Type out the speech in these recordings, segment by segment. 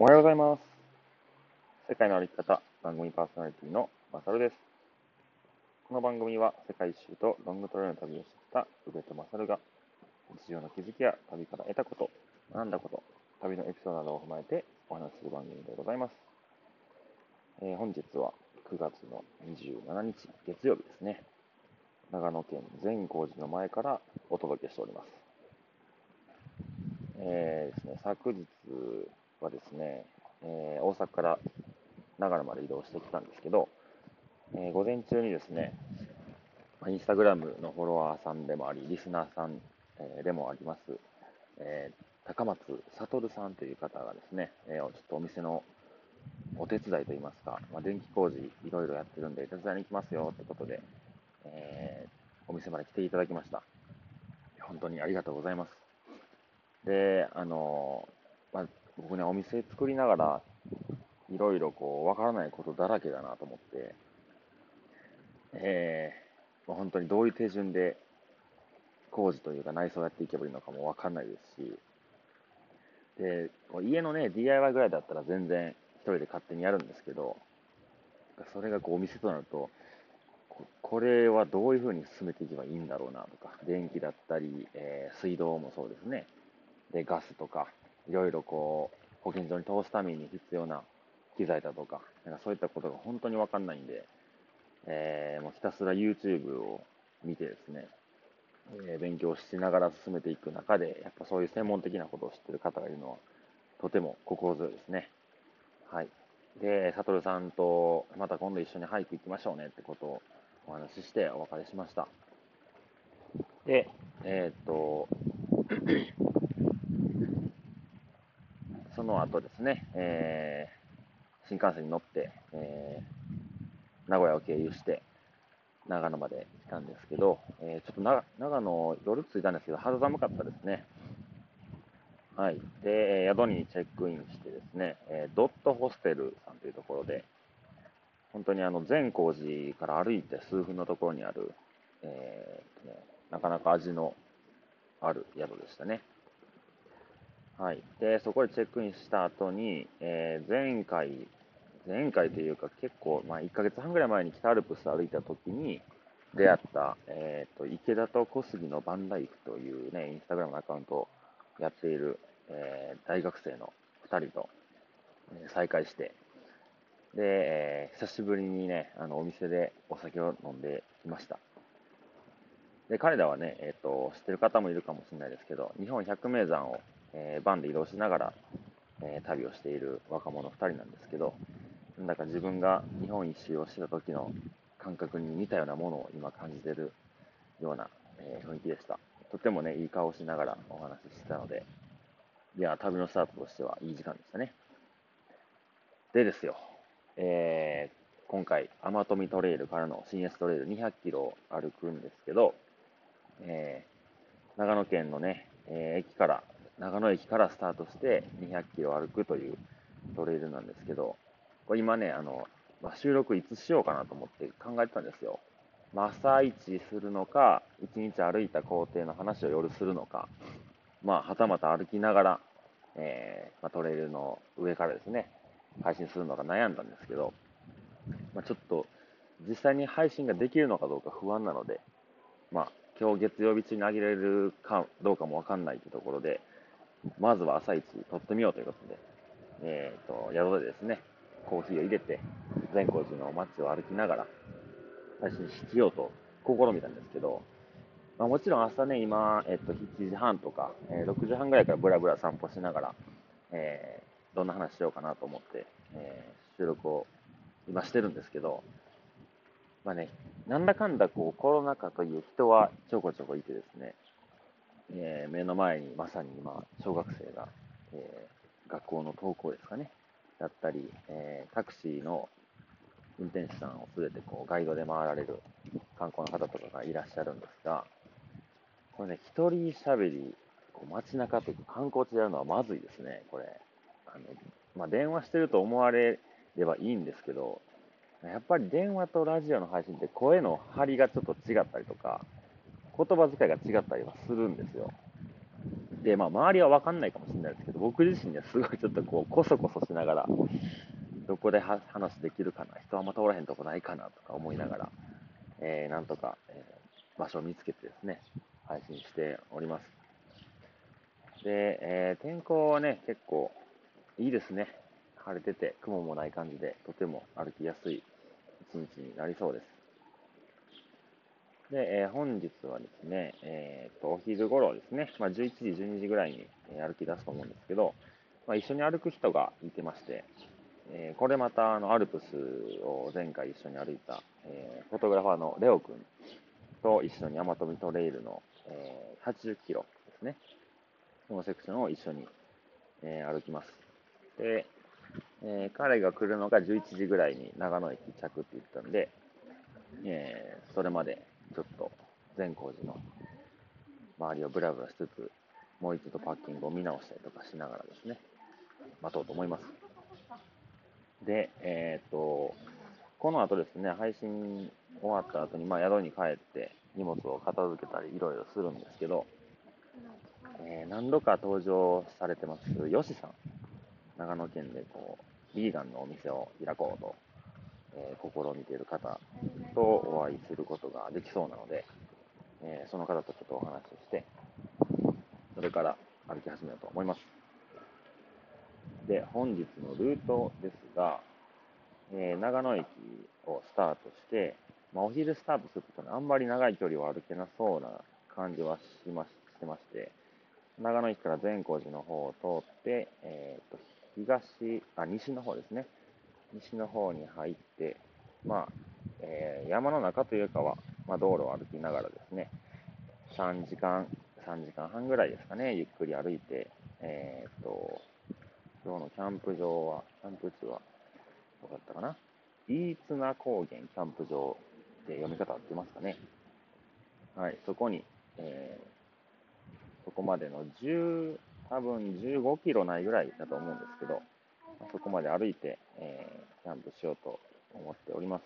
おはようございます。世界の歩き方番組パーソナリティのマサルです。この番組は世界一周とロングトレイの旅をしてきた宇部とマサルが日常の気づきや旅から得たこと、学んだこと、旅のエピソードなどを踏まえてお話しする番組でございます。えー、本日は9月の27日月曜日ですね。長野県善光寺の前からお届けしております。えー、ですね、昨日はですね、えー、大阪から長野まで移動してきたんですけど、えー、午前中にですね、インスタグラムのフォロワーさんでもあり、リスナーさん、えでもあります、え高松悟さんという方がですね、えちょっとお店のお手伝いといいますか、まあ、電気工事いろいろやってるんで手伝いに行きますよってことで、えお店まで来ていただきました。本当にありがとうございます。で、あの、僕ね、お店作りながら、いろいろこう、わからないことだらけだなと思って、えー、まあ、本当にどういう手順で工事というか内装をやっていけばいいのかもわかんないですし、で、家のね、DIY ぐらいだったら全然一人で勝手にやるんですけど、それがこうお店となると、これはどういうふうに進めていけばいいんだろうなとか、電気だったり、えー、水道もそうですね。で、ガスとか、いろいろこう、保健所に通すために必要な機材だとか、なんかそういったことが本当にわかんないんで、えー、もうひたすら YouTube を見てですね、えー、勉強しながら進めていく中で、やっぱそういう専門的なことを知ってる方がいるのは、とても心強いですね。はい。で、サトルさんと、また今度一緒にハイク行きましょうねってことをお話ししてお別れしました。で、えー、っと、その後ですね、えー、新幹線に乗って、えー、名古屋を経由して、長野まで来たんですけど、えー、ちょっと長野、夜着いたんですけど、肌寒かったですね。はい。で、宿にチェックインしてですね、え、ドットホステルさんというところで、本当にあの善光寺から歩いて数分のところにある、えーね、なかなか味のある宿でしたね。はい。で、そこでチェックインした後に、えー、前回、前回というか結構、まあ、1ヶ月半ぐらい前に北アルプス歩いた時に出会った、えっ、ー、と、池田と小杉のバンライフというね、インスタグラムのアカウントをやっている、えー、大学生の2人と、え再会して、で、え久しぶりにね、あの、お店でお酒を飲んできました。で、彼らはね、えっ、と、知ってる方もいるかもしれないですけど、日本百名山をえー、バンで移動しながら、えー、旅をしている若者2人なんですけど、なんだか自分が日本一周をしてた時の感覚に似たようなものを今感じてるような、えー、雰囲気でした。とてもね、いい顔をしながらお話ししてたので、いや、旅のスタートとしてはいい時間でしたね。でですよ、えー、今回、天富トレイルからの新 S トレイル200キロ歩くんですけど、えー、長野県のね、えー、駅から長野駅からスタートして200キロ歩くというトレイルなんですけど、これ今ね、あの、まあ、収録いつしようかなと思って考えてたんですよ。まあ、朝一するのか、一日歩いた工程の話を夜するのか、まあ、はたまた歩きながら、えー、まあ、トレイルの上からですね、配信するのか悩んだんですけど、まあ、ちょっと実際に配信ができるのかどうか不安なので、まあ、今日月曜日中に上げられるかどうかもわかんないというところで、まずは朝一撮ってみようということで、えっ、ー、と、宿でですね、コーヒーを入れて、善光寺の街を歩きながら、配信しようと試みたんですけど、まあ、もちろん朝ね、今、えっ、と、7時半とか、えー、6時半ぐらいからブラブラ散歩しながら、えー、どんな話しようかなと思って、え、収録を今してるんですけど、まあね、なんだかんだこうコロナ禍という人はちょこちょこいてですね、えー、目の前にまさに今、小学生が、えー、学校の登校ですかね、だったり、えー、タクシーの運転手さんを連れてこうガイドで回られる観光の方とかがいらっしゃるんですが、これね、一人喋り、こう街中というか観光地でやるのはまずいですね、これ。あのまあ、電話してると思われればいいんですけど、やっぱり電話とラジオの配信って声の張りがちょっと違ったりとか、言葉遣いが違ったりはするんですよ。で、まあ、周りは分かんないかもしれないですけど、僕自身ですごいちょっとこう、こそこそしながら、どこで話できるかな、人あんま通らへんとこないかなとか思いながら、えー、なんとか、えー、場所を見つけてですね、配信しております。で、えー、天候はね、結構いいですね。晴れてて、雲もない感じで、とても歩きやすい一日になりそうです。で、えー、本日はですね、えー、とお昼頃ですね、まあ、11時、12時ぐらいに歩き出すと思うんですけど、まあ、一緒に歩く人がいてまして、えー、これまたあのアルプスを前回一緒に歩いた、え、フォトグラファーのレオ君と一緒に山富トレイルの、え、80キロですね、このセクションを一緒に、え歩きます。で、え彼が来るのが11時ぐらいに長野駅着って言ったんで、えそれまでちょっと善光寺の周りをブラブラしつつ、もう一度パッキングを見直したりとかしながらですね、待とうと思います。で、えっ、と、この後ですね、配信終わった後に、まあ、宿に帰って荷物を片付けたりいろいろするんですけど、えー、何度か登場されてます、ヨシさん。長野県でこう、ビーガンのお店を開こうと、えー、試みている方とお会いすることができそうなので、えー、その方とちょっとお話をして、それから歩き始めようと思います。で、本日のルートですが、えー、長野駅をスタートして、まあ、お昼スタートするとね、あんまり長い距離を歩けなそうな感じはしましてまして、長野駅から善光寺の方を通って、えーと、東あ、西の方ですね。西の方に入って、まあ、えー、山の中というかは、まあ、道路を歩きながらですね、3時間、3時間半ぐらいですかね、ゆっくり歩いて、えー、っと、今日のキャンプ場は、キャンプ地は、どこだったかな？飯綱高原キャンプ場って読み方合ってますかね？はい、そこに、えー、そこまでの10、多分15キロないぐらいだと思うんですけど、そこまで歩いて、えー、キャンプしようと思っております。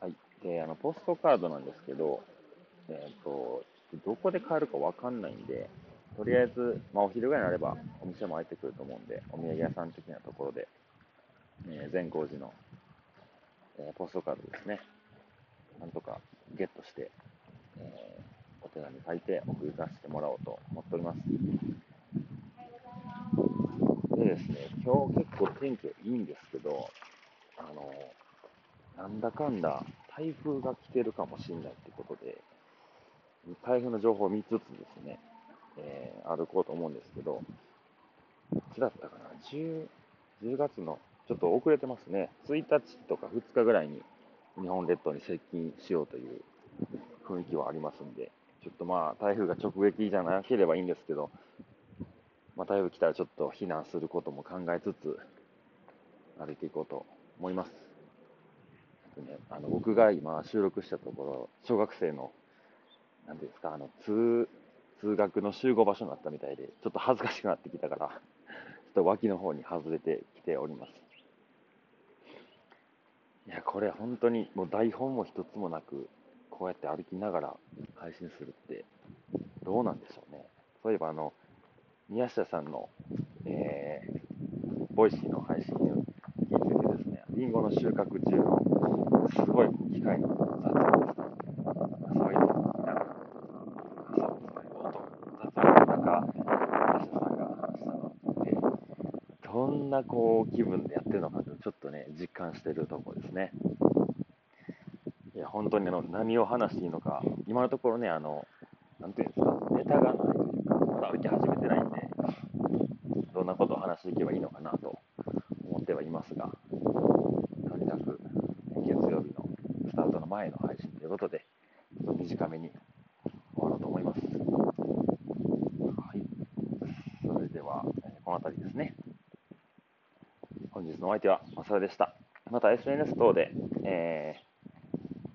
はい。で、あの、ポストカードなんですけど、えっ、ー、と、どこで買えるかわかんないんで、とりあえず、まあ、お昼ぐらいになればお店も開いてくると思うんで、お土産屋さん的なところで、えー、善光寺の、えー、ポストカードですね、なんとかゲットして、えー、お手紙書いて送り出してもらおうと思っております。でですね、今日結構天気いいんですけど、あの、なんだかんだ台風が来てるかもしれないってことで、台風の情報を見つつですね、えー、歩こうと思うんですけど、いつだったかな、10, 10月の、ちょっと遅れてますね、1日とか2日ぐらいに日本列島に接近しようという雰囲気はありますんで、ちょっとまあ、台風が直撃じゃなければいいんですけど、まあ、台風来たらちょっと避難することも考えつつ、歩いていこうと思います。ね、あの僕が今収録したところ、小学生の、なんていうんですか、あの通通学の集合場所になったみたいで、ちょっと恥ずかしくなってきたから、ちょっと脇の方に外れてきております。いや、これ本当にもう台本も一つもなく、こうやって歩きながら配信するって、どうなんでしょうね。そういえば、あの、宮下さんの、えー、ボイシーの配信に聞いてですね、りんごの収穫中のすごい機械の雑音ですね。そういうのを見ながら、そう、音、雑音の中、宮下さんが話したので、どんなこう気分でやってるのかとちょっとね、実感してるところですね。いや、本当にあの何を話していいのか、今のところね、あの、なんていうんですか、ネタがないというか、まだ歩き始めてないんで、していけばいいのかなと思ってはいますが、とにかく月曜日のスタートの前の配信ということで、短めに終わろうと思います。はい。それでは、この辺りですね。本日のお相手はマサルでした。また SNS 等で、え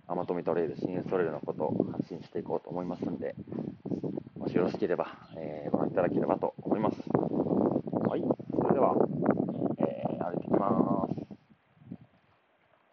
ー、アマトミトレイル、新越トレイルのことを発信していこうと思いますので、もしよろしければ、えー、ご覧いただければと思います。はい、それでは。